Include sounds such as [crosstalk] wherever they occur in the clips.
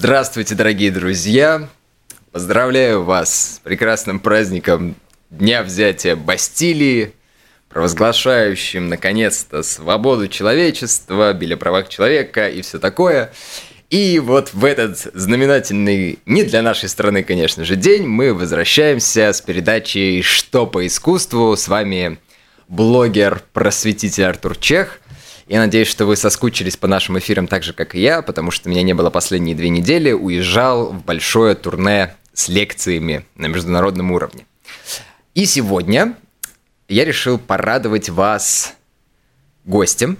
Здравствуйте, дорогие друзья! Поздравляю вас с прекрасным праздником Дня взятия Бастилии, провозглашающим, наконец-то, свободу человечества, биль о человека и все такое. И вот в этот знаменательный, не для нашей страны, конечно же, день, мы возвращаемся с передачей «Что по искусству». С вами блогер-просветитель Артур Чех – я надеюсь, что вы соскучились по нашим эфирам так же, как и я, потому что меня не было последние две недели, уезжал в большое турне с лекциями на международном уровне. И сегодня я решил порадовать вас гостем.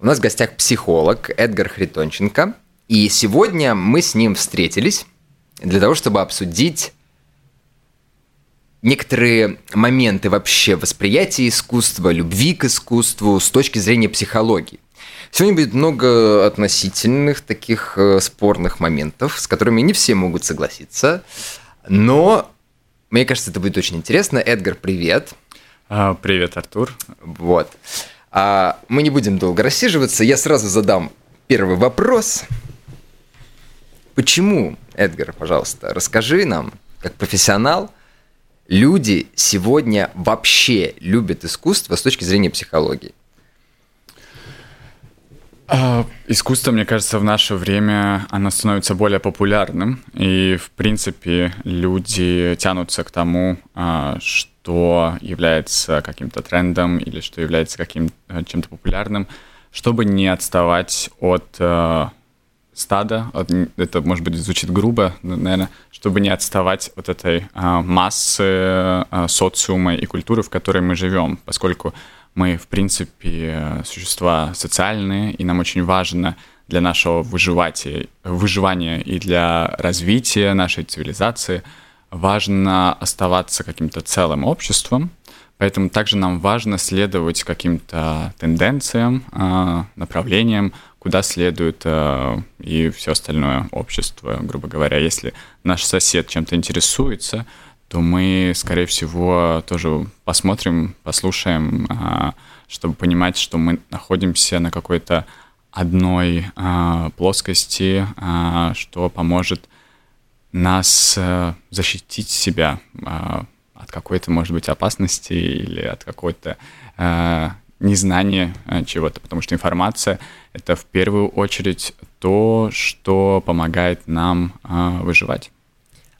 У нас в гостях психолог Эдгар Хритонченко. И сегодня мы с ним встретились для того, чтобы обсудить некоторые моменты вообще восприятия искусства, любви к искусству с точки зрения психологии. Сегодня будет много относительных таких э, спорных моментов, с которыми не все могут согласиться, но мне кажется, это будет очень интересно. Эдгар, привет. А, привет, Артур. Вот. А, мы не будем долго рассиживаться. Я сразу задам первый вопрос. Почему, Эдгар, пожалуйста, расскажи нам, как профессионал, люди сегодня вообще любят искусство с точки зрения психологии? А, искусство, мне кажется, в наше время оно становится более популярным, и, в принципе, люди тянутся к тому, а, что является каким-то трендом или что является каким то чем-то популярным, чтобы не отставать от а, стада, это, может быть, звучит грубо, наверное, чтобы не отставать от этой а, массы а, социума и культуры, в которой мы живем, поскольку мы, в принципе, существа социальные, и нам очень важно для нашего выживания, выживания и для развития нашей цивилизации важно оставаться каким-то целым обществом, Поэтому также нам важно следовать каким-то тенденциям, а, направлениям, куда следует э, и все остальное общество, грубо говоря. Если наш сосед чем-то интересуется, то мы, скорее всего, тоже посмотрим, послушаем, э, чтобы понимать, что мы находимся на какой-то одной э, плоскости, э, что поможет нас э, защитить себя э, от какой-то, может быть, опасности или от какой-то э, незнание э, чего-то, потому что информация — это в первую очередь то, что помогает нам э, выживать.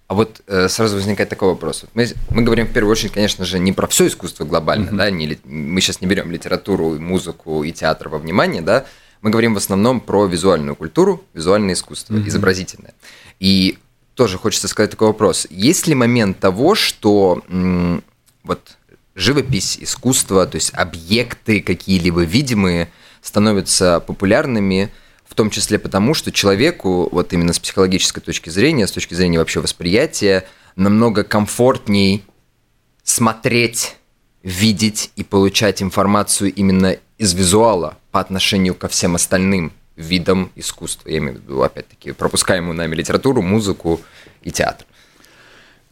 А вот э, сразу возникает такой вопрос. Мы, мы говорим в первую очередь, конечно же, не про все искусство глобально, mm-hmm. да, не, мы сейчас не берем литературу, музыку и театр во внимание, да, мы говорим в основном про визуальную культуру, визуальное искусство, mm-hmm. изобразительное. И тоже хочется сказать такой вопрос. Есть ли момент того, что м, вот живопись, искусство, то есть объекты какие-либо видимые становятся популярными, в том числе потому, что человеку, вот именно с психологической точки зрения, с точки зрения вообще восприятия, намного комфортней смотреть, видеть и получать информацию именно из визуала по отношению ко всем остальным видам искусства. Я имею в виду, опять-таки, пропускаемую нами литературу, музыку и театр.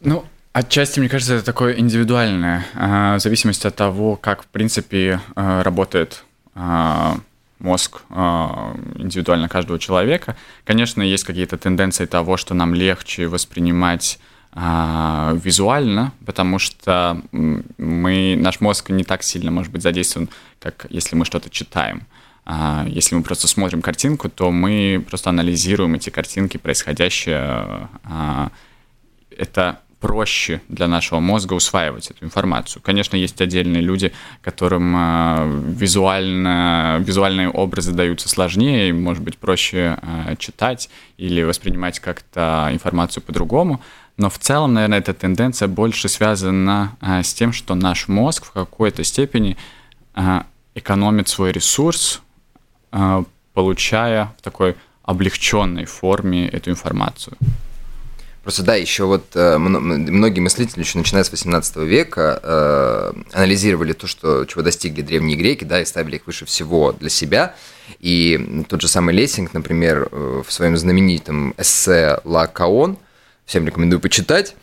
Ну, Отчасти, мне кажется, это такое индивидуальное, а, в зависимости от того, как, в принципе, а, работает а, мозг индивидуально каждого человека. Конечно, есть какие-то тенденции того, что нам легче воспринимать визуально, потому что мы, наш мозг не так сильно может быть задействован, как если мы что-то читаем. Если мы просто смотрим картинку, то мы просто анализируем эти картинки, происходящее. Это проще для нашего мозга усваивать эту информацию. Конечно, есть отдельные люди, которым э, визуально, визуальные образы даются сложнее, может быть, проще э, читать или воспринимать как-то информацию по-другому. Но в целом, наверное, эта тенденция больше связана э, с тем, что наш мозг в какой-то степени экономит свой ресурс, получая в такой облегченной форме эту информацию. Просто да, еще вот э, многие мыслители, еще начиная с 18 века, э, анализировали то, что, чего достигли древние греки, да, и ставили их выше всего для себя. И тот же самый Лессинг, например, э, в своем знаменитом эссе «Ла Каон», всем рекомендую почитать,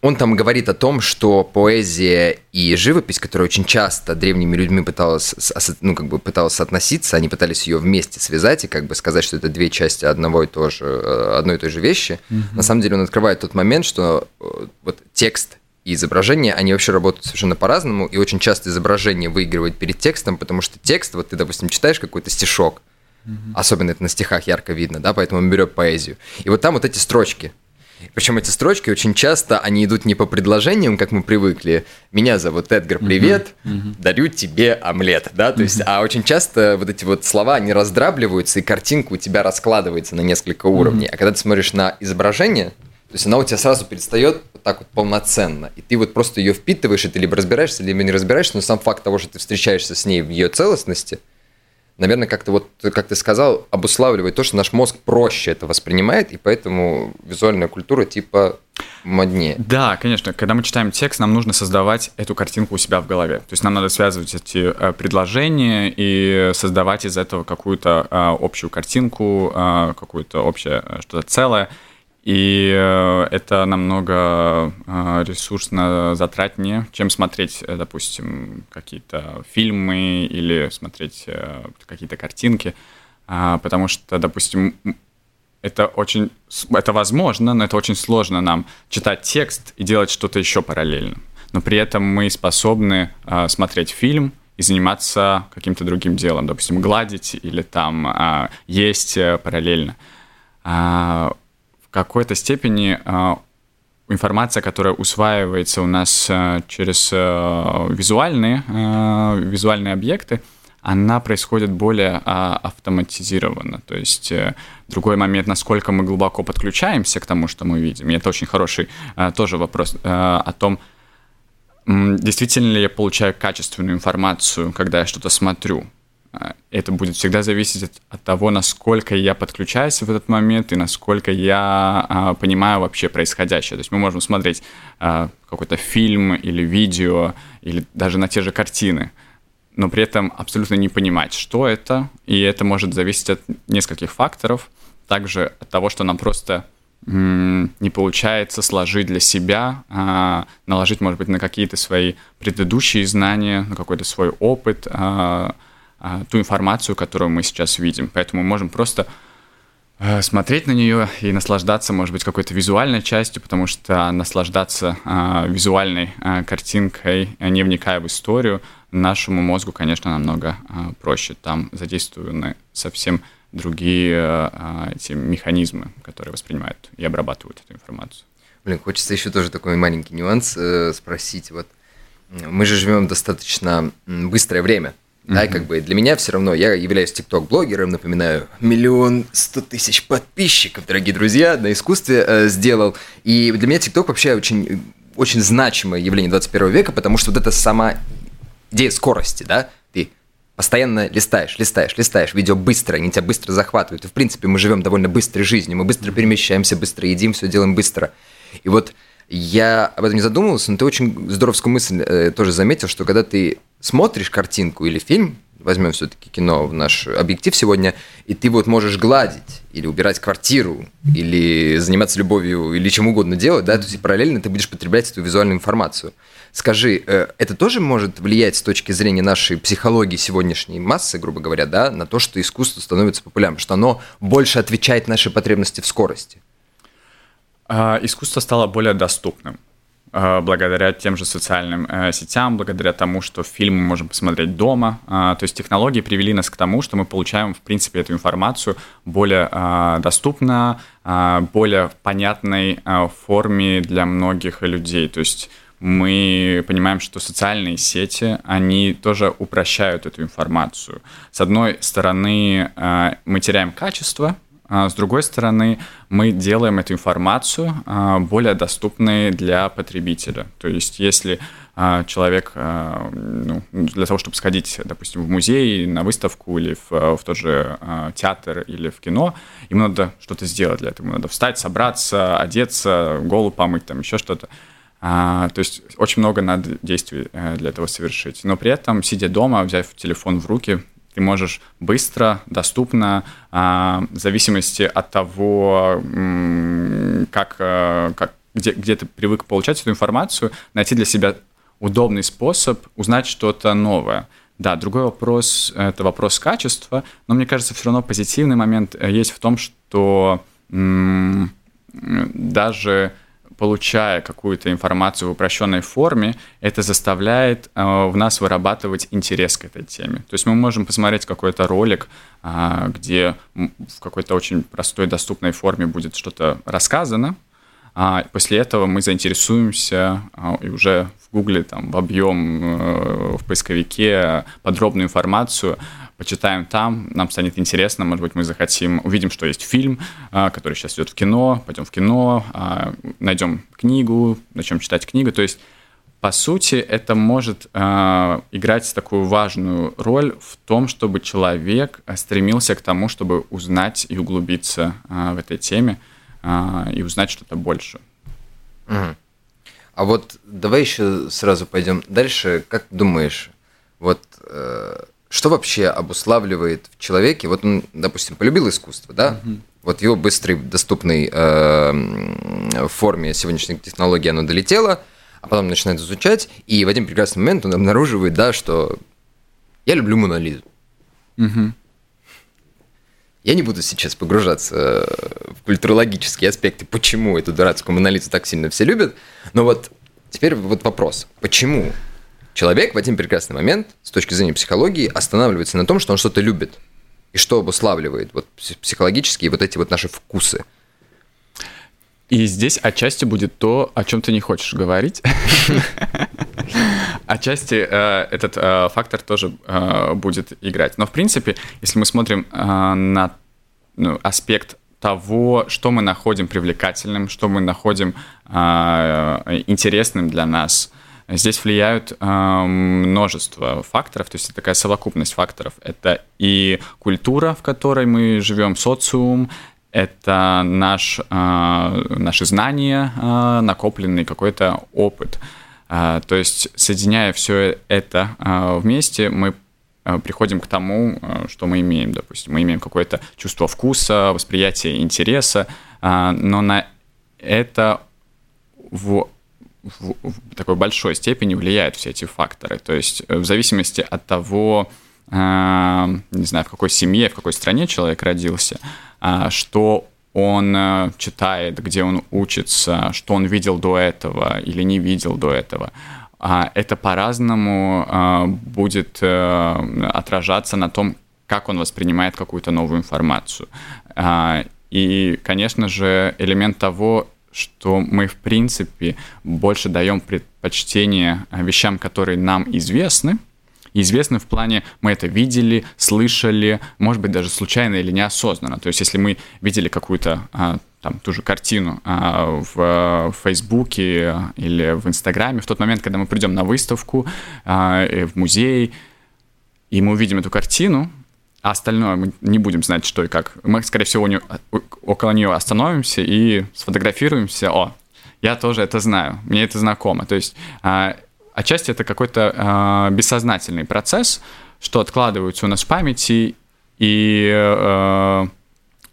он там говорит о том, что поэзия и живопись, которая очень часто древними людьми пыталась, ну, как бы пыталась соотноситься, они пытались ее вместе связать и как бы сказать, что это две части одного и то же, э, одной и той же вещи. Mm-hmm. На самом деле он открывает тот момент, что э, вот текст и изображение, они вообще работают совершенно по-разному, и очень часто изображение выигрывает перед текстом, потому что текст, вот ты, допустим, читаешь какой-то стишок, mm-hmm. особенно это на стихах ярко видно, да, поэтому он берет поэзию. И вот там вот эти строчки – причем эти строчки очень часто, они идут не по предложениям, как мы привыкли. Меня зовут Эдгар, привет, uh-huh, uh-huh. дарю тебе омлет, да, то есть, а очень часто вот эти вот слова, они раздравливаются, и картинка у тебя раскладывается на несколько уровней. А когда ты смотришь на изображение, то есть она у тебя сразу перестает вот так вот полноценно. И ты вот просто ее впитываешь, и ты либо разбираешься, либо не разбираешься, но сам факт того, что ты встречаешься с ней в ее целостности – наверное, как-то вот, как ты сказал, обуславливает то, что наш мозг проще это воспринимает, и поэтому визуальная культура типа моднее. Да, конечно. Когда мы читаем текст, нам нужно создавать эту картинку у себя в голове. То есть нам надо связывать эти э, предложения и создавать из этого какую-то э, общую картинку, э, какое-то общее что-то целое. И э, это намного э, ресурсно затратнее, чем смотреть, э, допустим, какие-то фильмы или смотреть какие-то картинки. А, потому что, допустим, это очень, это возможно, но это очень сложно нам читать текст и делать что-то еще параллельно. Но при этом мы способны смотреть фильм и заниматься каким-то другим делом, допустим, гладить или там есть параллельно. А, какой-то степени а, информация, которая усваивается у нас а, через а, визуальные, визуальные объекты, она происходит более автоматизированно. То есть э, другой момент, насколько мы глубоко подключаемся к тому, что мы видим. И это очень хороший тоже вопрос о том, действительно ли я получаю качественную информацию, когда я что-то смотрю. А, это будет всегда зависеть от, от того, насколько я подключаюсь в этот момент и насколько я а, понимаю вообще происходящее. То есть мы можем смотреть а, какой-то фильм или видео, или даже на те же картины, но при этом абсолютно не понимать, что это, и это может зависеть от нескольких факторов. Также от того, что нам просто не получается сложить для себя, а, наложить, может быть, на какие-то свои предыдущие знания, на какой-то свой опыт, а, ту информацию, которую мы сейчас видим. Поэтому мы можем просто э, смотреть на нее и наслаждаться, может быть, какой-то визуальной частью, потому что наслаждаться а, визуальной а, картинкой, не вникая в историю, нашему мозгу, конечно, намного проще. Там задействованы совсем другие эти механизмы, которые воспринимают и обрабатывают эту информацию. Блин, хочется еще тоже такой маленький нюанс э, спросить. Вот мы же живем достаточно быстрое время. Да, и как бы для меня все равно, я являюсь тикток-блогером, напоминаю, миллион сто тысяч подписчиков, дорогие друзья, на искусстве э, сделал. И для меня тикток вообще очень, очень значимое явление 21 века, потому что вот это сама идея скорости, да, ты постоянно листаешь, листаешь, листаешь, видео быстро, они тебя быстро захватывают. И, в принципе, мы живем довольно быстрой жизнью, мы быстро перемещаемся, быстро едим, все делаем быстро. И вот я об этом не задумывался, но ты очень здоровскую мысль э, тоже заметил, что когда ты смотришь картинку или фильм, возьмем все-таки кино в наш объектив сегодня, и ты вот можешь гладить или убирать квартиру, или заниматься любовью, или чем угодно делать, да, то есть параллельно ты будешь потреблять эту визуальную информацию. Скажи, э, это тоже может влиять с точки зрения нашей психологии сегодняшней массы, грубо говоря, да, на то, что искусство становится популярным, что оно больше отвечает нашей потребности в скорости? А, искусство стало более доступным благодаря тем же социальным э, сетям, благодаря тому, что фильмы можем посмотреть дома. А, то есть технологии привели нас к тому, что мы получаем, в принципе, эту информацию более доступно, более понятной форме для многих людей. То есть мы понимаем, что социальные сети, они тоже упрощают эту информацию. С одной стороны, мы теряем качество, а с другой стороны, мы делаем эту информацию а, более доступной для потребителя. То есть, если а, человек ну, для того, чтобы сходить, допустим, в музей, на выставку или в, в тот же театр или в кино, ему надо что-то сделать для этого. Ему надо встать, собраться, одеться, голову помыть, там еще что-то. то есть очень много надо действий э, для этого совершить. Но при этом, сидя дома, взяв телефон в руки, ты можешь быстро, доступно, а, в зависимости от того, как, э, как где, где ты привык получать эту информацию, найти для себя удобный способ узнать что-то новое. Да, другой вопрос – это вопрос качества, но мне кажется, все равно позитивный момент э, есть в том, что даже получая какую-то информацию в упрощенной форме, это заставляет э, в нас вырабатывать интерес к этой теме. То есть мы можем посмотреть какой-то ролик, э, где в какой-то очень простой, доступной форме будет что-то рассказано, а после этого мы заинтересуемся э, и уже в Гугле там вобьем э, в поисковике подробную информацию, почитаем там, нам станет интересно, может быть, мы захотим, увидим, что есть фильм, а, который сейчас идет в кино, пойдем в кино, а, найдем книгу, начнем читать книгу. То есть, по сути, это может а, играть такую важную роль в том, чтобы человек стремился к тому, чтобы узнать и углубиться в этой теме и узнать что-то больше. А вот давай еще сразу пойдем дальше. Как думаешь, вот э, что вообще обуславливает в человеке, вот он, допустим, полюбил искусство, да, угу. вот его быстрой, доступной э, форме сегодняшних технологий оно долетело, а потом начинает изучать, и в один прекрасный момент он обнаруживает, да, что я люблю Монолизу. Угу. Я не буду сейчас погружаться э, в культурологические аспекты, почему эту дурацкую Монолизу так сильно все любят, но вот теперь вот вопрос, почему человек в один прекрасный момент, с точки зрения психологии, останавливается на том, что он что-то любит. И что обуславливает вот, психологические вот эти вот наши вкусы. И здесь отчасти будет то, о чем ты не хочешь говорить. [laughs] Отчасти э, этот э, фактор тоже э, будет играть. Но, в принципе, если мы смотрим на ну, аспект того, что мы находим привлекательным, что мы находим интересным для нас, Здесь влияют э, множество факторов, то есть это такая совокупность факторов. Это и культура, в которой мы живем, социум, это наш, э, наши знания, э, накопленный какой-то опыт. Э, то есть, соединяя все это э, вместе, мы приходим к тому, что мы имеем, допустим, мы имеем какое-то чувство вкуса, восприятие интереса, но на это в в, в такой большой степени влияют все эти факторы. То есть в зависимости от того, не знаю, в какой семье, в какой стране человек родился, что он э, читает, где он учится, что он видел до этого или не видел до этого, а это по-разному э, будет э, отражаться на том, как он воспринимает какую-то новую информацию. А, и, конечно же, элемент того, что мы, в принципе, больше даем предпочтение вещам, которые нам известны, известны в плане мы это видели, слышали, может быть, даже случайно или неосознанно. То есть, если мы видели какую-то а, там ту же картину а, в, в Фейсбуке или в Инстаграме, в тот момент, когда мы придем на выставку а, в музей, и мы увидим эту картину, а остальное мы не будем знать, что и как. Мы, скорее всего, не, около нее остановимся и сфотографируемся. О, я тоже это знаю, мне это знакомо. То есть а, отчасти это какой-то а, бессознательный процесс, что откладывается у нас в памяти и а,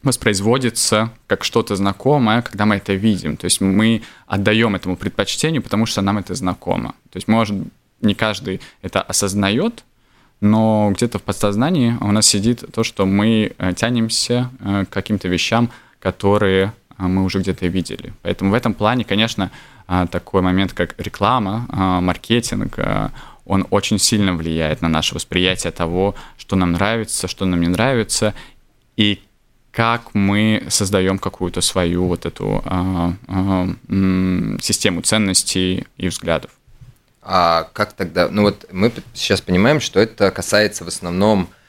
воспроизводится как что-то знакомое, когда мы это видим. То есть мы отдаем этому предпочтению, потому что нам это знакомо. То есть, может, не каждый это осознает, но где-то в подсознании у нас сидит то, что мы э, тянемся э, к каким-то вещам, которые э, мы уже где-то видели. Поэтому в этом плане, конечно, такой момент, как реклама, маркетинг, он очень сильно влияет на наше восприятие того, что нам нравится, что нам не нравится, и как мы создаем какую-то свою вот эту систему ценностей и взглядов. А как тогда? Ну вот мы сейчас понимаем, что это касается в основном а,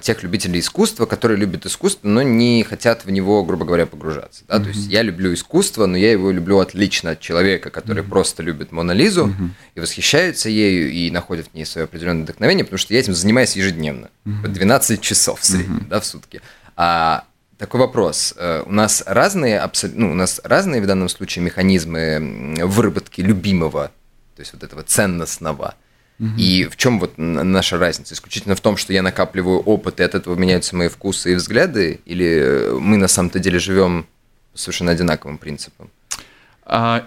тех любителей искусства, которые любят искусство, но не хотят в него, грубо говоря, погружаться. Да? Mm-hmm. То есть я люблю искусство, но я его люблю отлично от человека, который mm-hmm. просто любит Мона Лизу mm-hmm. и восхищается ею и находит в ней свое определенное вдохновение, потому что я этим занимаюсь ежедневно, mm-hmm. 12 часов в среднем, mm-hmm. да, в сутки. А такой вопрос. Э, у нас разные, ну, у нас разные в данном случае механизмы выработки любимого то есть вот этого ценностного. Угу. И в чем вот наша разница? Исключительно в том, что я накапливаю опыт, и от этого меняются мои вкусы и взгляды, или мы на самом-то деле живем совершенно одинаковым принципом? А,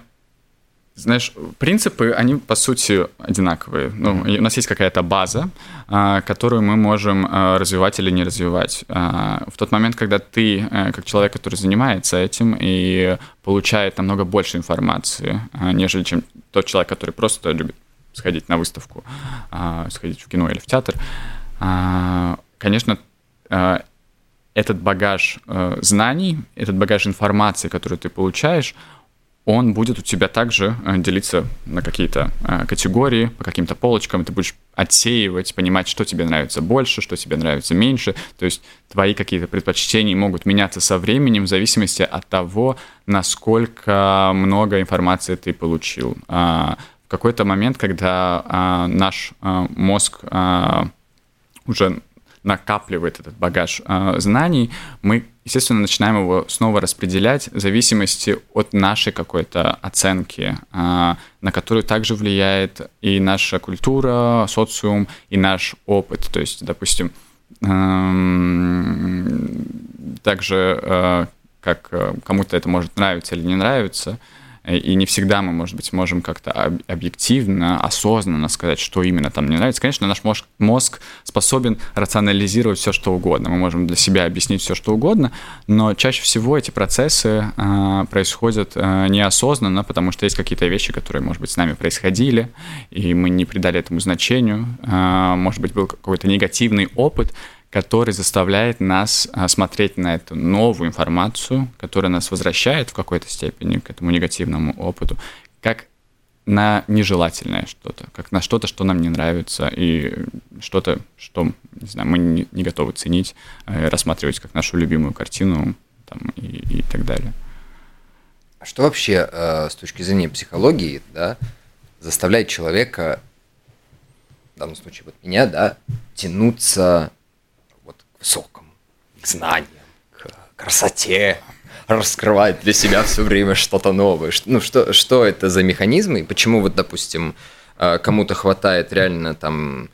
знаешь, принципы, они по сути одинаковые. Ну, у нас есть какая-то база, а, которую мы можем а, развивать или не развивать. А, в тот момент, когда ты, э, как человек, который занимается этим и получает намного больше информации, нежели чем тот человек, который просто любит сходить на выставку, сходить в кино или в театр, конечно, этот багаж э, знаний, этот багаж информации, который ты получаешь, он будет у тебя также э, делиться на какие-то э, категории, по каким-то полочкам, ты будешь отсеивать, понимать, что тебе нравится больше, что тебе нравится меньше. То есть твои какие-то предпочтения могут меняться со временем в зависимости от того, насколько много информации ты получил. А, какой-то момент, когда а, наш а, мозг уже накапливает этот багаж э, знаний, мы, естественно, начинаем его снова распределять в зависимости от нашей какой-то оценки, э, на которую также влияет и наша культура, социум, и наш опыт. То есть, допустим, э, также э, как кому-то это может нравиться или не нравиться, Э, и не всегда мы, может быть, можем как-то объективно, осознанно сказать, что именно там не нравится. Конечно, наш мозг, мозг способен рационализировать все, что угодно. Мы можем для себя объяснить все, что угодно, но чаще всего эти процессы э, происходят э, неосознанно, потому что есть какие-то вещи, которые, может быть, с нами происходили, и мы не придали этому значению. Э, может быть, был какой-то негативный опыт, который заставляет нас а, смотреть на эту новую информацию, которая нас возвращает в какой-то степени к этому негативному опыту, как на нежелательное что-то, как на что-то, что нам не нравится, и что-то, что, не знаю, мы не, готовы ценить, э, рассматривать как нашу любимую картину там, и, и так далее. А что вообще э, с точки зрения психологии, да, заставляет человека, в данном случае вот меня, да, тянуться высокому, к знаниям, к красоте, раскрывать для себя все время что-то новое. Ну, что, что это за механизмы и почему вот, допустим, э, кому-то хватает реально там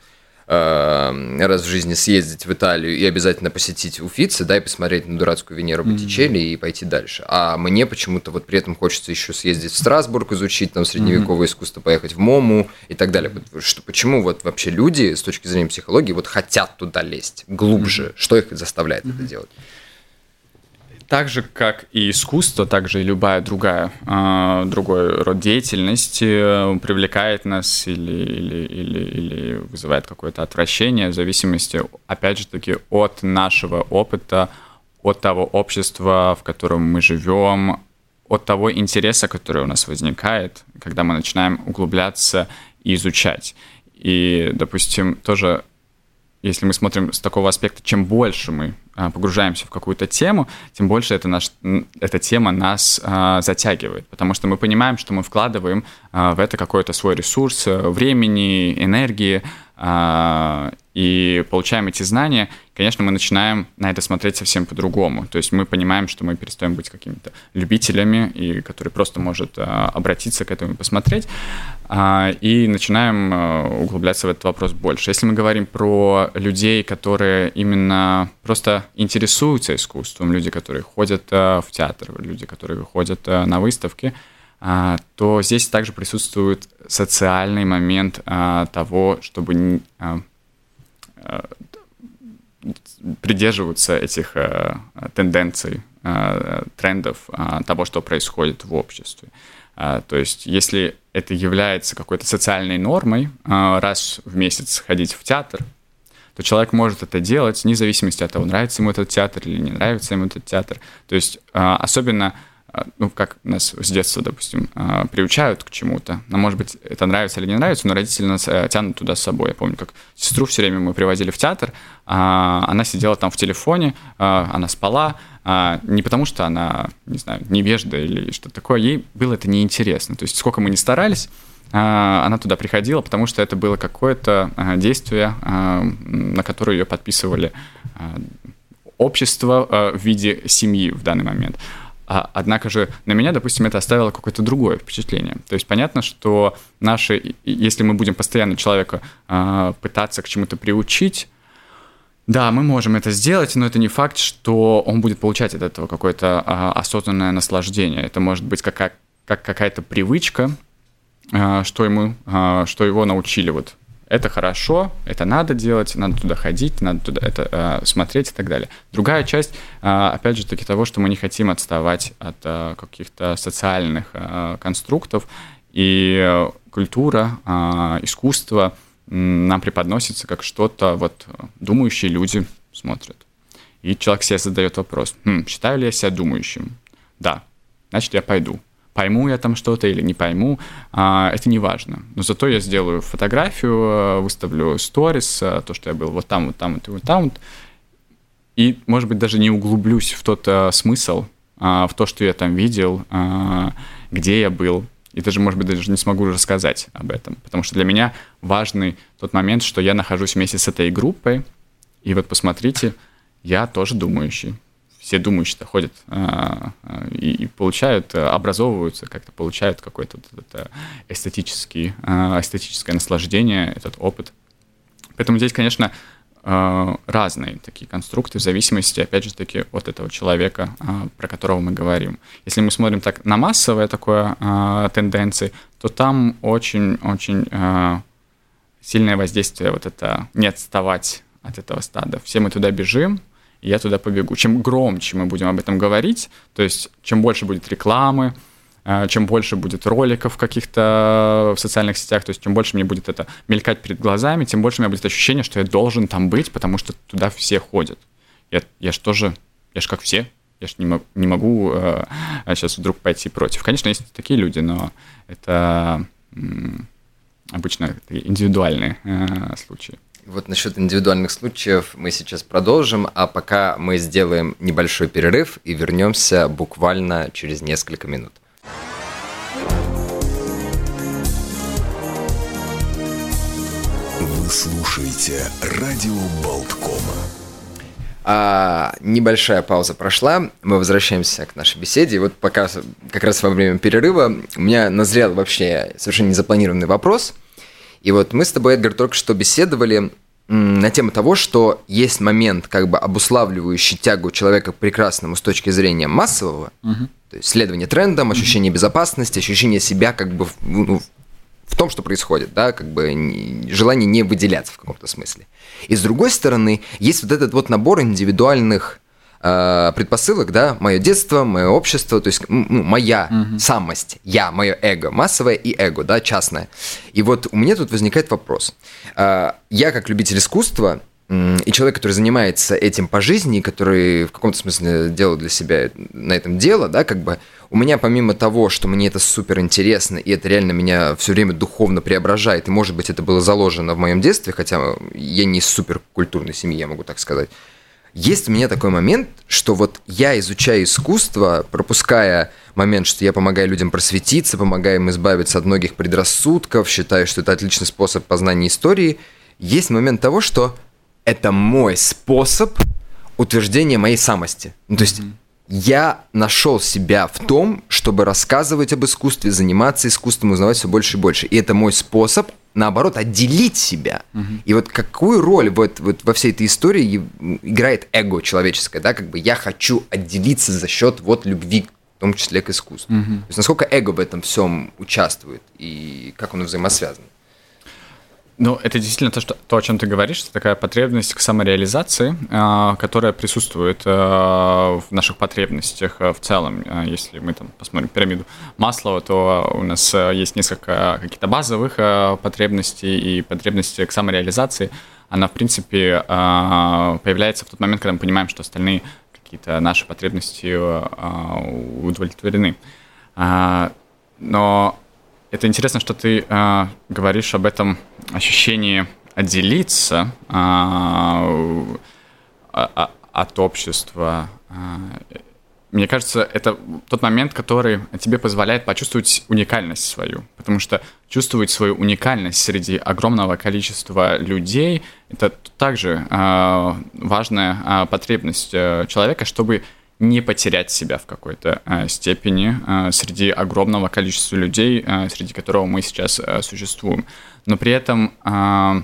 Э, раз в жизни съездить в Италию и обязательно посетить Уфицы, да, и посмотреть на дурацкую Венеру Боттичелли mm-hmm. и пойти дальше. А мне почему-то вот при этом хочется еще съездить в Страсбург, изучить там средневековое mm-hmm. искусство, поехать в МОМУ и так далее. Что, почему вот вообще люди с точки зрения психологии вот хотят туда лезть глубже? Mm-hmm. Что их заставляет mm-hmm. это делать? Так же, как и искусство, так же и любая другая, э, другой род деятельности э, привлекает нас или, или, или, или вызывает какое-то отвращение в зависимости, опять же таки, от нашего опыта, от того общества, в котором мы живем, от того интереса, который у нас возникает, когда мы начинаем углубляться и изучать. И, допустим, тоже если мы смотрим с такого аспекта, чем больше мы а, погружаемся в какую-то тему, тем больше это наш, эта тема нас а, затягивает, потому что мы понимаем, что мы вкладываем а, в это какой-то свой ресурс э, времени, энергии, и получаем эти знания, конечно, мы начинаем на это смотреть совсем по-другому. То есть мы понимаем, что мы перестаем быть какими-то любителями, и который просто может а, обратиться к этому и посмотреть, а, и начинаем углубляться в этот вопрос больше. Если мы говорим про людей, которые именно просто интересуются искусством, люди, которые ходят в театр, люди, которые ходят на выставки, то здесь также присутствует социальный момент того, чтобы придерживаться этих тенденций, трендов того, что происходит в обществе. То есть, если это является какой-то социальной нормой, раз в месяц ходить в театр, то человек может это делать, вне зависимости от того, нравится ему этот театр или не нравится ему этот театр. То есть, особенно а, ну, как нас с детства, допустим, а, приучают к чему-то. Нам, может быть, это нравится или не нравится, но родители нас э, тянут туда с собой. Я помню, как сестру все время мы привозили в театр, а, она сидела там в телефоне, она спала, не потому что она, не знаю, невежда или что-то такое, ей было это неинтересно. То есть сколько мы ни старались, она туда приходила, потому что это было какое-то действие, на которое ее подписывали общество в виде семьи в данный момент. А, однако же на меня, допустим, это оставило какое-то другое впечатление. То есть понятно, что наши, если мы будем постоянно человека а, пытаться к чему-то приучить, да, мы можем это сделать, но это не факт, что он будет получать от этого какое-то а, осознанное наслаждение. Это может быть какая- как какая-то привычка, что ему, что его научили вот это хорошо, это надо делать, надо туда ходить, надо туда это э, смотреть и так далее. Другая часть, э, опять же таки, того, что мы не хотим отставать от э, каких-то социальных э, конструктов, и культура, э, искусство нам преподносится как что-то, вот думающие люди смотрят. И человек себе задает вопрос, хм, считаю ли я себя думающим? Да, значит, я пойду пойму я там что-то или не пойму, а, это не важно. Но зато я сделаю фотографию, э, выставлю сторис, э, то, что я был вот там, вот там, вот, там, вот, и, может быть, даже не углублюсь в тот а, смысл, а, в то, что я там видел, а, где я был, и даже, может быть, даже не смогу рассказать об этом, потому что для меня важный тот момент, что я нахожусь вместе с этой группой, и вот посмотрите, я тоже думающий все думающие ходят а, а, и, получают, э, образовываются, как-то получают какое-то это эстетический, а, эстетическое наслаждение, этот опыт. Поэтому здесь, конечно, разные такие конструкты в зависимости, опять же таки, от этого человека, про которого мы говорим. Если мы смотрим так на массовые такое тенденции, то там очень-очень сильное воздействие вот это не отставать от этого стада. Все мы туда бежим, я туда побегу. Чем громче мы будем об этом говорить, то есть чем больше будет рекламы, э, чем больше будет роликов каких-то в социальных сетях, то есть чем больше мне будет это мелькать перед глазами, тем больше у меня будет ощущение, что я должен там быть, потому что туда все ходят. Я, я же тоже, я же как все, я же не, могу, не могу э, сейчас вдруг пойти против. Конечно, есть такие люди, но это обычно индивидуальные э, случаи. Вот насчет индивидуальных случаев мы сейчас продолжим, а пока мы сделаем небольшой перерыв и вернемся буквально через несколько минут. Вы слушаете радио Болткома. А, небольшая пауза прошла, мы возвращаемся к нашей беседе. И вот пока как раз во время перерыва у меня назрел вообще совершенно незапланированный вопрос – и вот мы с тобой, Эдгар, только что беседовали на тему того, что есть момент, как бы обуславливающий тягу человека к прекрасному с точки зрения массового, угу. то есть следование трендам, ощущение безопасности, ощущение себя как бы ну, в том, что происходит, да, как бы желание не выделяться в каком-то смысле. И с другой стороны, есть вот этот вот набор индивидуальных э, предпосылок, да, мое детство, мое общество, то есть ну, моя угу. самость, я, мое эго, массовое и эго, да, частное. И вот у меня тут возникает вопрос. Э, я как любитель искусства и человек, который занимается этим по жизни, который в каком-то смысле делает для себя на этом дело, да, как бы у меня помимо того, что мне это супер интересно, и это реально меня все время духовно преображает, и может быть это было заложено в моем детстве, хотя я не из супер культурной семьи, я могу так сказать, есть у меня такой момент, что вот я изучаю искусство, пропуская момент, что я помогаю людям просветиться, помогаю им избавиться от многих предрассудков, считаю, что это отличный способ познания истории. Есть момент того, что это мой способ утверждения моей самости. Ну, то есть mm-hmm. Я нашел себя в том, чтобы рассказывать об искусстве, заниматься искусством, узнавать все больше и больше. И это мой способ наоборот, отделить себя. Угу. И вот какую роль вот, вот во всей этой истории играет эго человеческое, да, как бы я хочу отделиться за счет вот любви, в том числе к искусству. Угу. То есть насколько эго в этом всем участвует и как оно взаимосвязано. Ну, это действительно то, что, то, о чем ты говоришь, это такая потребность к самореализации, э, которая присутствует э, в наших потребностях э, в целом. Если мы там посмотрим пирамиду Маслова, то у нас есть несколько каких-то базовых потребностей и потребности к самореализации. Она, в принципе, появляется в тот момент, когда мы понимаем, что остальные какие-то наши потребности удовлетворены. Но это интересно, что ты э, говоришь об этом ощущении отделиться э, от общества. Мне кажется, это тот момент, который тебе позволяет почувствовать уникальность свою. Потому что чувствовать свою уникальность среди огромного количества людей — это также э, важная э, потребность э, человека, чтобы не потерять себя в какой-то э, степени э, среди огромного количества людей, э, среди которого мы сейчас э, существуем. Но при этом э,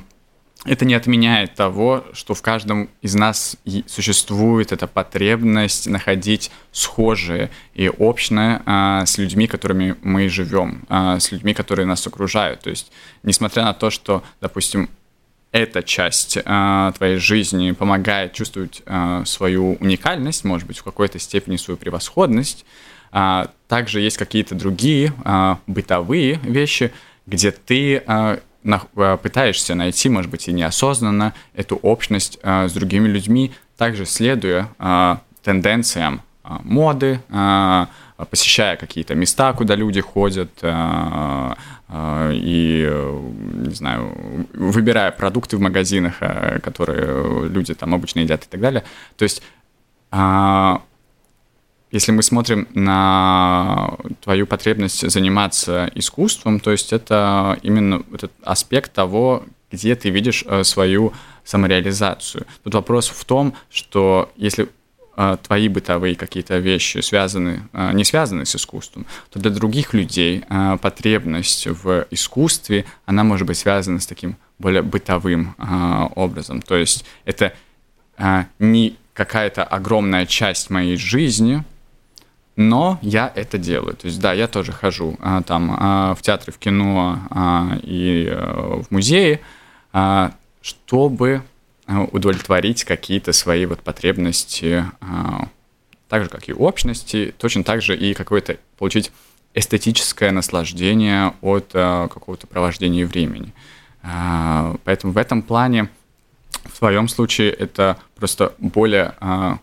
это не отменяет того, что в каждом из нас существует эта потребность находить схожее и общее а, с людьми, которыми мы живем, а, с людьми, которые нас окружают. То есть, несмотря на то, что, допустим, эта часть а, твоей жизни помогает чувствовать а, свою уникальность, может быть, в какой-то степени свою превосходность, а, также есть какие-то другие а, бытовые вещи, где ты Э, пытаешься найти, может быть, и неосознанно эту общность э, с другими людьми, также следуя э, тенденциям моды, посещая какие-то места, куда люди ходят, и, не знаю, выбирая продукты в магазинах, которые люди там обычно едят и так далее. То есть если мы смотрим на твою потребность заниматься искусством, то есть это именно этот аспект того, где ты видишь э, свою самореализацию. Тут вопрос в том, что если твои бытовые какие-то вещи связаны, э, не связаны с искусством, то для других людей потребность в искусстве, она может быть связана с таким более бытовым образом. То есть это не какая-то огромная часть моей жизни, но я это делаю. То есть, да, я тоже хожу а, там а, в театре, в кино а, и а, в музее, а, чтобы удовлетворить какие-то свои вот потребности, а, так же, как и общности, точно так же и какое-то получить эстетическое наслаждение от а, какого-то провождения времени. Поэтому в этом плане, в твоем случае, это просто более... А,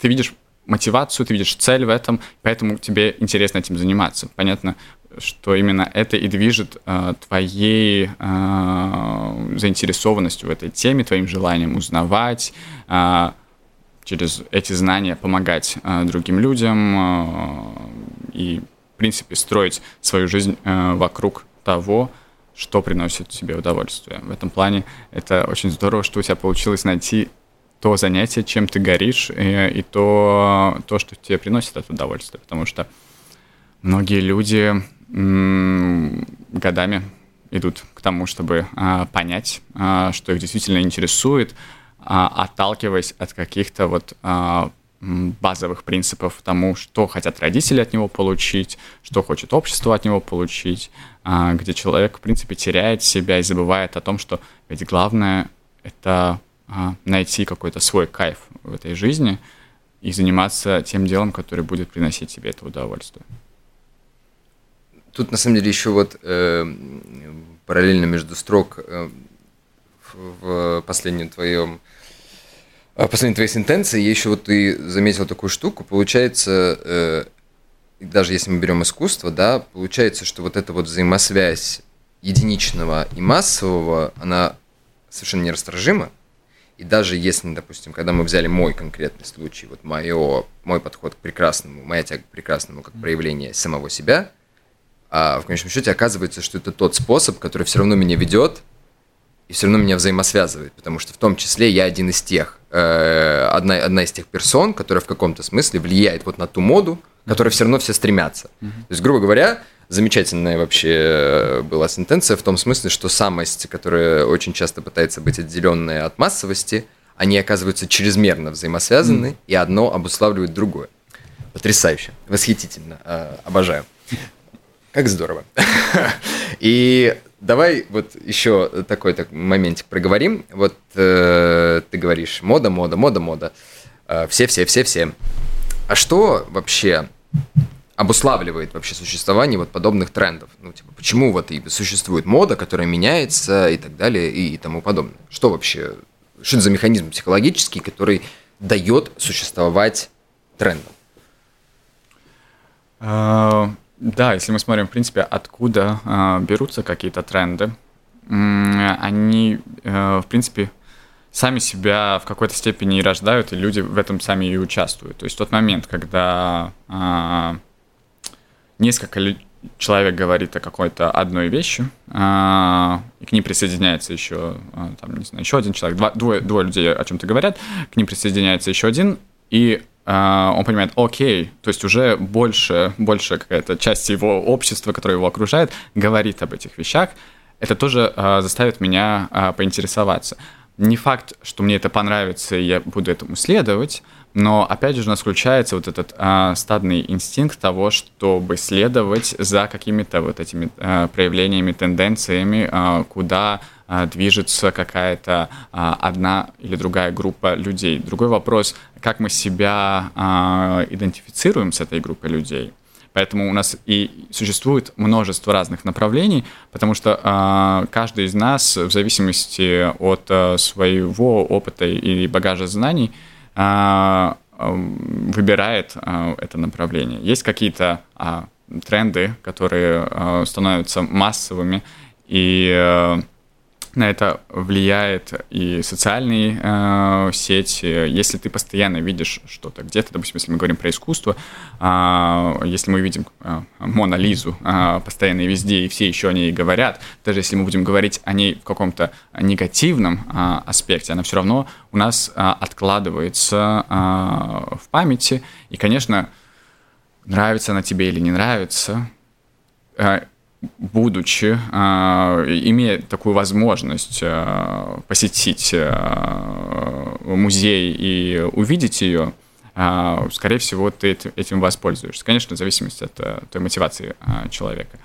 ты видишь мотивацию, ты видишь цель в этом, поэтому тебе интересно этим заниматься. Понятно, что именно это и движет э, твоей э, заинтересованностью в этой теме, твоим желанием узнавать, э, через эти знания помогать э, другим людям э, и, в принципе, строить свою жизнь э, вокруг того, что приносит тебе удовольствие. В этом плане это очень здорово, что у тебя получилось найти то занятие, чем ты горишь, и, и то, то, что тебе приносит это удовольствие. Потому что многие люди годами идут к тому, чтобы а, понять, а, что их действительно интересует, а, отталкиваясь от каких-то вот а, базовых принципов тому, что хотят родители от него получить, что хочет общество от него получить, а, где человек, в принципе, теряет себя и забывает о том, что ведь главное — это найти какой-то свой кайф в этой жизни и заниматься тем делом, которое будет приносить тебе это удовольствие. Тут на самом деле еще вот э, параллельно между строк э, в последнем твоем в последней твоей сентенции я еще вот ты заметил такую штуку, получается, э, даже если мы берем искусство, да, получается, что вот эта вот взаимосвязь единичного и массового, она совершенно нерасторжима, и даже если, допустим, когда мы взяли мой конкретный случай, вот моё, мой подход к прекрасному, моя тяга к прекрасному как проявление самого себя, а в конечном счете оказывается, что это тот способ, который все равно меня ведет и все равно меня взаимосвязывает, потому что в том числе я один из тех, э, одна, одна из тех персон, которая в каком-то смысле влияет вот на ту моду, которой все равно все стремятся. Mm-hmm. То есть, грубо говоря, замечательная вообще была сентенция в том смысле, что самость, которая очень часто пытается быть отделенная от массовости, они оказываются чрезмерно взаимосвязаны, mm. и одно обуславливает другое. Потрясающе, восхитительно, э, обожаю. Как здорово. [laughs] И давай вот еще такой так моментик проговорим. Вот э, ты говоришь мода, мода, мода, мода. Э, все, все, все, все. А что вообще обуславливает вообще существование вот подобных трендов? Ну, типа, почему вот и существует мода, которая меняется и так далее и тому подобное? Что вообще, что это за механизм психологический, который дает существовать трендам? Да, если мы смотрим, в принципе, откуда uh, берутся какие-то тренды, um, они, uh, в принципе, сами себя в какой-то степени и рождают, и люди в этом сами и участвуют. То есть тот момент, когда несколько человек говорит о какой-то одной вещи, а, и к ним присоединяется еще, а, там, не знаю, еще один человек, два, двое, двое людей о чем-то говорят, к ним присоединяется еще один, и он понимает, окей, то есть уже больше, больше какая-то часть его общества, которое его окружает, говорит об этих вещах, это тоже заставит меня поинтересоваться. Не факт, что мне это понравится, и я буду этому следовать, но опять же у нас включается вот этот а, стадный инстинкт того, чтобы следовать за какими-то вот этими а, проявлениями, тенденциями, а, куда а, движется какая-то а, одна или другая группа людей. Другой вопрос, как мы себя а, идентифицируем с этой группой людей. Поэтому у нас и существует множество разных направлений, потому что э, каждый из нас, в зависимости от э, своего опыта и багажа знаний, э, выбирает э, это направление. Есть какие-то тренды, которые становятся массовыми, и э, на это влияет и социальные э, сети. Если ты постоянно видишь что-то где-то, допустим, если мы говорим про искусство, э, если мы видим э, Мона Лизу э, постоянно и везде, и все еще о ней говорят, даже если мы будем говорить о ней в каком-то негативном э, аспекте, она все равно у нас э, откладывается э, в памяти. И, конечно, нравится она тебе или не нравится, э, будучи, а, имея такую возможность а, посетить а, музей и увидеть ее, скорее всего, ты этим воспользуешься. Конечно, в зависимости от э, той мотивации человека.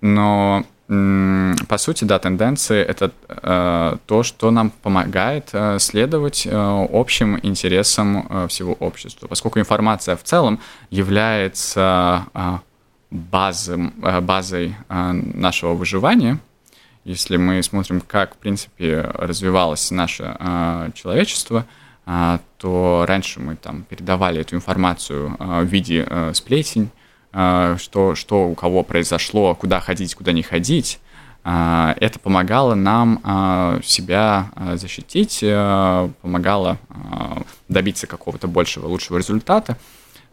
Но по сути, да, тенденции — это то, что нам помогает следовать общим интересам всего общества, поскольку информация в целом является э, базой э, нашего выживания. Если мы смотрим, как, в принципе, развивалось наше э, человечество, то раньше мы там передавали эту информацию в виде сплетень, что, что у кого произошло, куда ходить, куда не ходить. Это помогало нам себя защитить, помогало добиться какого-то большего, лучшего результата,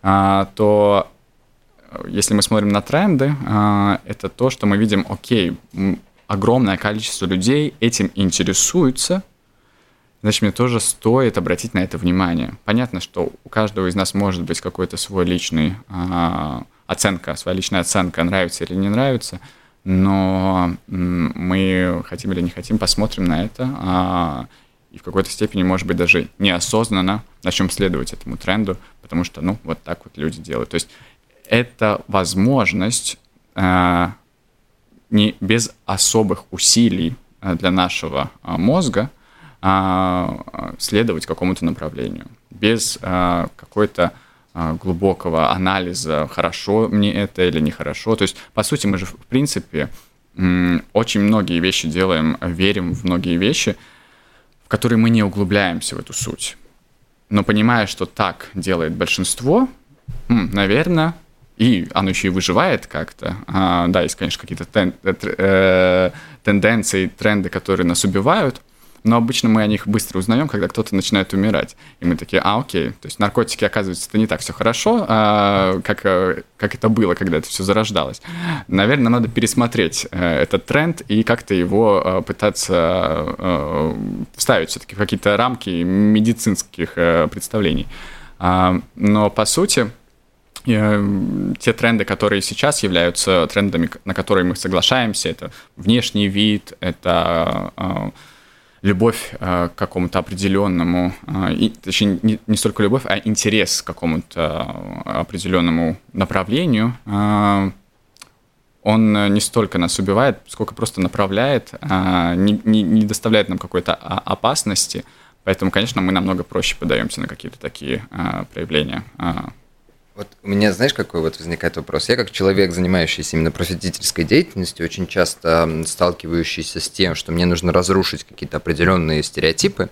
то если мы смотрим на тренды, а, это то, что мы видим, окей, огромное количество людей этим интересуются, значит, мне тоже стоит обратить на это внимание. Понятно, что у каждого из нас может быть какой-то свой личный а, оценка, своя личная оценка, нравится или не нравится, но мы хотим или не хотим, посмотрим на это, а, и в какой-то степени, может быть, даже неосознанно начнем следовать этому тренду, потому что, ну, вот так вот люди делают. То есть это возможность э, не без особых усилий э, для нашего э, мозга следовать какому-то направлению, без какой-то глубокого анализа, хорошо мне это или нехорошо. То есть, по сути, мы же, в принципе, очень многие вещи делаем, верим в многие вещи, в которые мы не углубляемся в эту суть. Но понимая, что так делает большинство, наверное, и оно еще и выживает как-то. А, да, есть, конечно, какие-то тен, э, э, тенденции, тренды, которые нас убивают, но обычно мы о них быстро узнаем, когда кто-то начинает умирать. И мы такие, а, окей, то есть наркотики, оказывается, это не так все хорошо, а, как, э, как это было, когда это все зарождалось. Наверное, надо пересмотреть э, этот тренд и как-то его пытаться вставить все-таки в какие-то рамки медицинских представлений. А, но, по сути, те тренды, которые сейчас являются трендами, на которые мы соглашаемся, это внешний вид, это э, любовь э, к какому-то определенному, и, точнее, не, не столько любовь, а интерес к какому-то определенному направлению, он не столько нас убивает, сколько просто направляет, не, не, не доставляет нам какой-то опасности. Поэтому, конечно, мы намного проще подаемся на какие-то такие проявления вот у меня, знаешь, какой вот возникает вопрос? Я как человек, занимающийся именно просветительской деятельностью, очень часто сталкивающийся с тем, что мне нужно разрушить какие-то определенные стереотипы,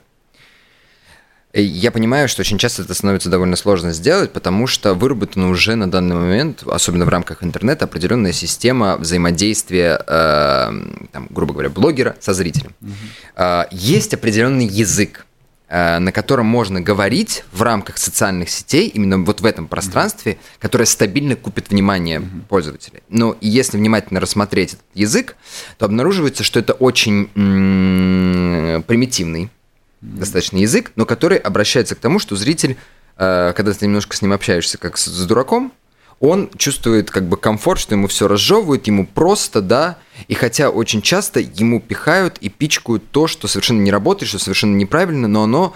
я понимаю, что очень часто это становится довольно сложно сделать, потому что выработана уже на данный момент, особенно в рамках интернета, определенная система взаимодействия, э, там, грубо говоря, блогера со зрителем. Угу. Э, есть определенный язык, на котором можно говорить в рамках социальных сетей, именно вот в этом пространстве, mm-hmm. которое стабильно купит внимание mm-hmm. пользователей. Но если внимательно рассмотреть этот язык, то обнаруживается, что это очень м- примитивный mm-hmm. достаточно язык, но который обращается к тому, что зритель, э, когда ты немножко с ним общаешься как с, с дураком, он чувствует как бы комфорт, что ему все разжевывают, ему просто, да, и хотя очень часто ему пихают и пичкают то, что совершенно не работает, что совершенно неправильно, но оно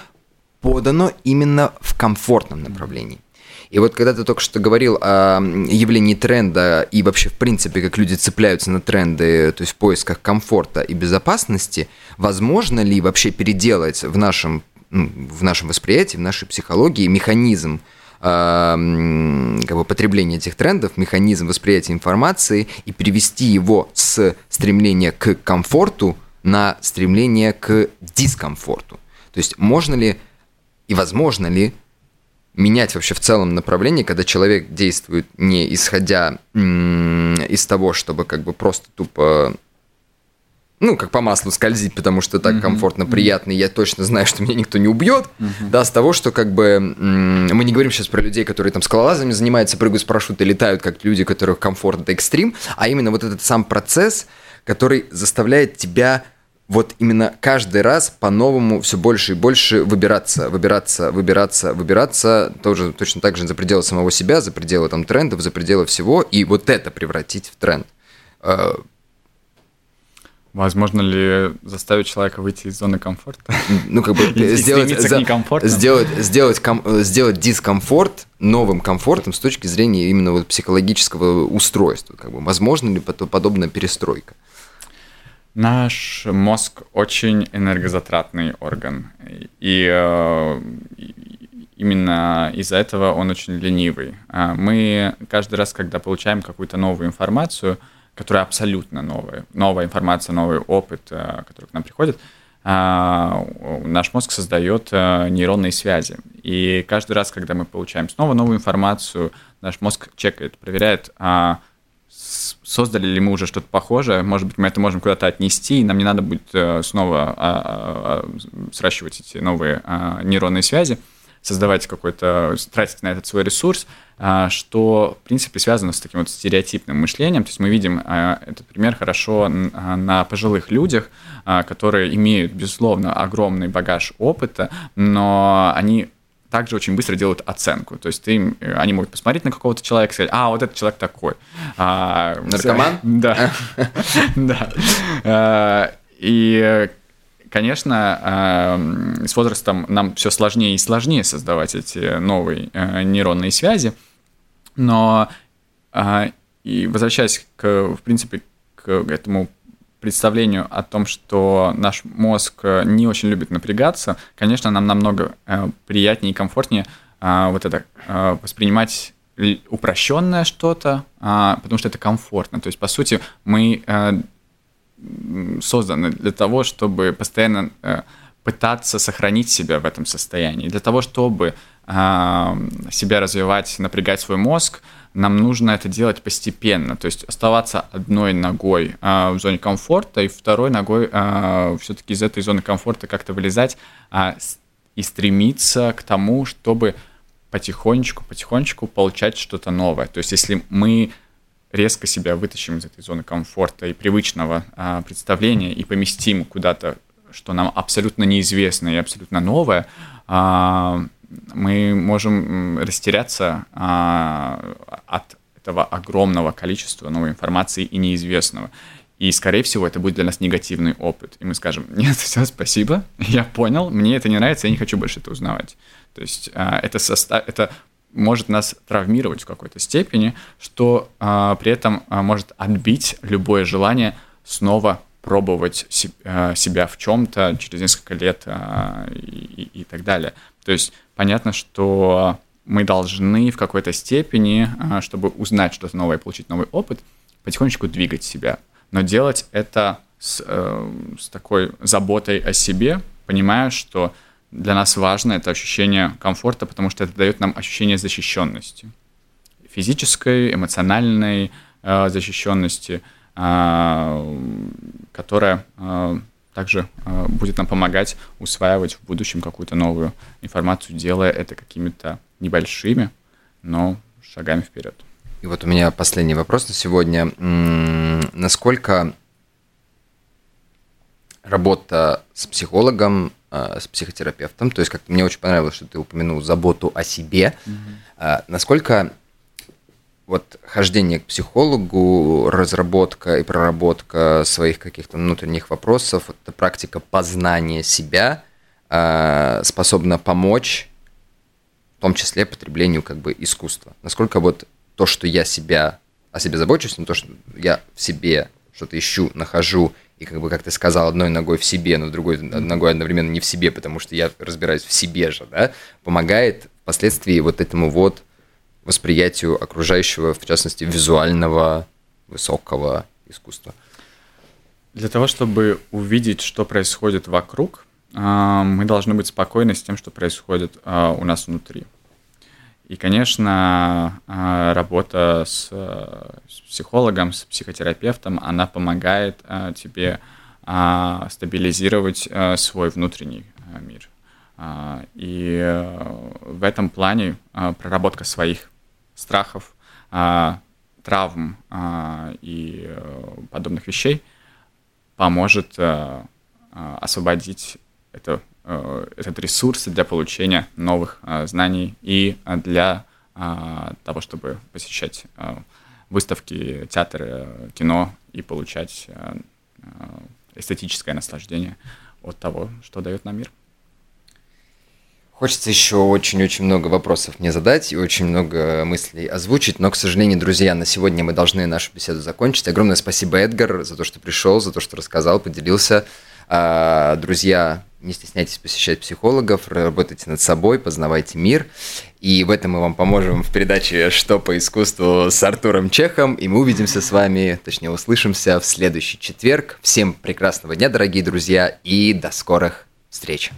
подано именно в комфортном направлении. И вот когда ты только что говорил о явлении тренда и вообще, в принципе, как люди цепляются на тренды, то есть в поисках комфорта и безопасности, возможно ли вообще переделать в нашем, в нашем восприятии, в нашей психологии механизм как бы потребления этих трендов, механизм восприятия информации и перевести его с стремления к комфорту на стремление к дискомфорту. То есть можно ли и возможно ли менять вообще в целом направление, когда человек действует не исходя из того, чтобы как бы просто тупо ну, как по маслу скользить, потому что так mm-hmm. комфортно, приятно, и я точно знаю, что меня никто не убьет, mm-hmm. да, с того, что как бы мы не говорим сейчас про людей, которые там скалолазами занимаются, прыгают с парашюта, летают, как люди, которых комфорт это экстрим, а именно вот этот сам процесс, который заставляет тебя вот именно каждый раз по-новому все больше и больше выбираться, выбираться, выбираться, выбираться, тоже точно так же за пределы самого себя, за пределы там трендов, за пределы всего, и вот это превратить в тренд. Возможно ли заставить человека выйти из зоны комфорта? Ну, как бы [laughs] сделать, за, сделать, сделать, ком, сделать дискомфорт новым комфортом с точки зрения именно вот психологического устройства. Как бы, возможно ли подобная перестройка? Наш мозг очень энергозатратный орган, и э, именно из-за этого он очень ленивый. А мы каждый раз, когда получаем какую-то новую информацию, которая абсолютно новая, новая информация, новый опыт, э, который к нам приходит, а, наш мозг создает э, нейронные связи. И каждый раз, когда мы получаем снова новую информацию, наш мозг чекает, проверяет, а, создали ли мы уже что-то похожее, может быть, мы это можем куда-то отнести, и нам не надо будет э, снова а, сращивать эти новые нейронные связи, создавать какой-то, тратить на этот свой ресурс, что, в принципе, связано с таким вот стереотипным мышлением. То есть мы видим этот пример хорошо на пожилых людях, которые имеют, безусловно, огромный багаж опыта, но они также очень быстро делают оценку. То есть ты, э, они могут посмотреть на какого-то человека и сказать, а, вот этот человек такой. А, Наркоман? Да. [laughs] Да. А, и конечно, с возрастом нам все сложнее и сложнее создавать эти новые э, нейронные связи, но а, и возвращаясь к, в принципе, к этому представлению о том, что наш мозг э, не очень любит напрягаться, конечно, нам намного э, приятнее и комфортнее э, вот это воспринимать упрощенное что-то, а, потому что это комфортно. То есть, по сути, мы созданы для того, чтобы постоянно пытаться сохранить себя в этом состоянии. Для того, чтобы себя развивать, напрягать свой мозг, нам нужно это делать постепенно, то есть оставаться одной ногой э, в зоне комфорта и второй ногой э, все-таки из этой зоны комфорта как-то вылезать э, и стремиться к тому, чтобы потихонечку, потихонечку получать что-то новое. То есть если мы резко себя вытащим из этой зоны комфорта и привычного э, представления и поместим куда-то, что нам абсолютно неизвестно и абсолютно новое, э, мы можем растеряться а, от этого огромного количества новой информации и неизвестного. И, скорее всего, это будет для нас негативный опыт. И мы скажем, [laughs] нет, все, спасибо, я понял, мне это не нравится, я не хочу больше это узнавать. То есть а, это, состав, это может нас травмировать в какой-то степени, что а, при этом а, может отбить любое желание снова пробовать се, а, себя в чем-то через несколько лет а, и, и так далее. То есть понятно, что мы должны в какой-то степени, а, чтобы узнать что-то новое, получить новый опыт, потихонечку двигать себя. Но делать это с, э, с такой заботой о себе, понимая, что для нас важно это ощущение комфорта, потому что это дает нам ощущение защищенности. Физической, эмоциональной э, защищенности, э, которая э, также э, будет нам помогать усваивать в будущем какую-то новую информацию, делая это какими-то небольшими, но шагами вперед. И вот у меня последний вопрос на сегодня. Насколько работа с психологом, с психотерапевтом, то есть как мне очень понравилось, что ты упомянул заботу о себе, mm-hmm. насколько вот хождение к психологу, разработка и проработка своих каких-то внутренних вопросов, это практика познания себя э, способна помочь, в том числе потреблению как бы искусства. Насколько вот то, что я себя о себе забочусь, но то, что я в себе что-то ищу, нахожу, и как бы, как ты сказал, одной ногой в себе, но другой ногой одновременно не в себе, потому что я разбираюсь в себе же, да, помогает впоследствии вот этому вот восприятию окружающего, в частности, визуального, высокого искусства. Для того, чтобы увидеть, что происходит вокруг, а, мы должны быть спокойны с тем, что происходит а, у нас внутри. И, конечно, а, работа с, с психологом, с психотерапевтом, она помогает тебе стабилизировать свой внутренний мир. И э, в этом плане проработка своих страхов, а, травм а, и э, подобных вещей поможет э, а, освободить это, э, этот ресурс для получения новых знаний и для того, чтобы посещать выставки, театры, кино и получать эстетическое наслаждение от того, что дает нам мир. Хочется еще очень-очень много вопросов мне задать и очень много мыслей озвучить, но, к сожалению, друзья, на сегодня мы должны нашу беседу закончить. Огромное спасибо, Эдгар, за то, что пришел, за то, что рассказал, поделился. А, друзья, не стесняйтесь посещать психологов, работайте над собой, познавайте мир. И в этом мы вам поможем в передаче «Что по искусству» с Артуром Чехом. И мы увидимся с вами, точнее услышимся в следующий четверг. Всем прекрасного дня, дорогие друзья, и до скорых встреч.